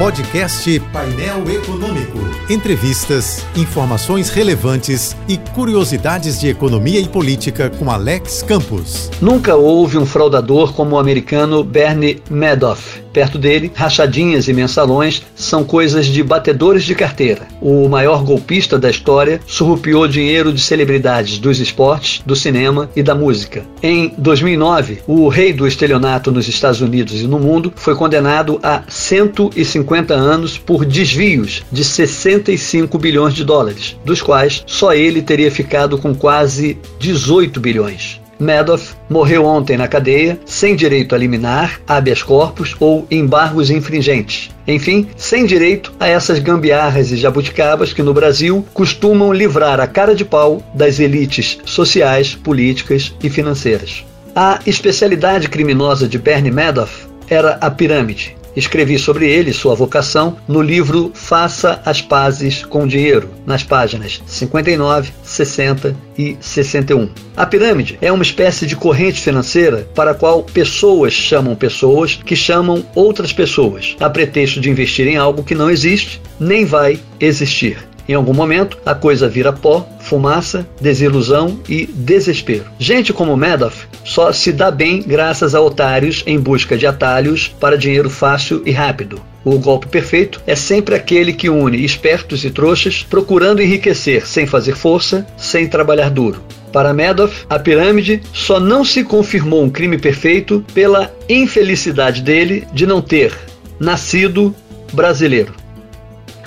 Podcast Painel Econômico. Entrevistas, informações relevantes e curiosidades de economia e política com Alex Campos. Nunca houve um fraudador como o americano Bernie Madoff. Perto dele, rachadinhas e mensalões são coisas de batedores de carteira. O maior golpista da história surrupiou dinheiro de celebridades dos esportes, do cinema e da música. Em 2009, o rei do estelionato nos Estados Unidos e no mundo foi condenado a 150 anos por desvios de 65 bilhões de dólares, dos quais só ele teria ficado com quase 18 bilhões. Madoff morreu ontem na cadeia, sem direito a liminar, habeas corpus ou embargos infringentes. Enfim, sem direito a essas gambiarras e jabuticabas que no Brasil costumam livrar a cara de pau das elites sociais, políticas e financeiras. A especialidade criminosa de Bernie Madoff era a pirâmide. Escrevi sobre ele, sua vocação, no livro Faça as Pazes com o Dinheiro, nas páginas 59, 60 e 61. A pirâmide é uma espécie de corrente financeira para a qual pessoas chamam pessoas que chamam outras pessoas, a pretexto de investir em algo que não existe nem vai existir. Em algum momento, a coisa vira pó, fumaça, desilusão e desespero. Gente como Madoff só se dá bem graças a otários em busca de atalhos para dinheiro fácil e rápido. O golpe perfeito é sempre aquele que une espertos e trouxas procurando enriquecer sem fazer força, sem trabalhar duro. Para Madoff, a pirâmide só não se confirmou um crime perfeito pela infelicidade dele de não ter nascido brasileiro.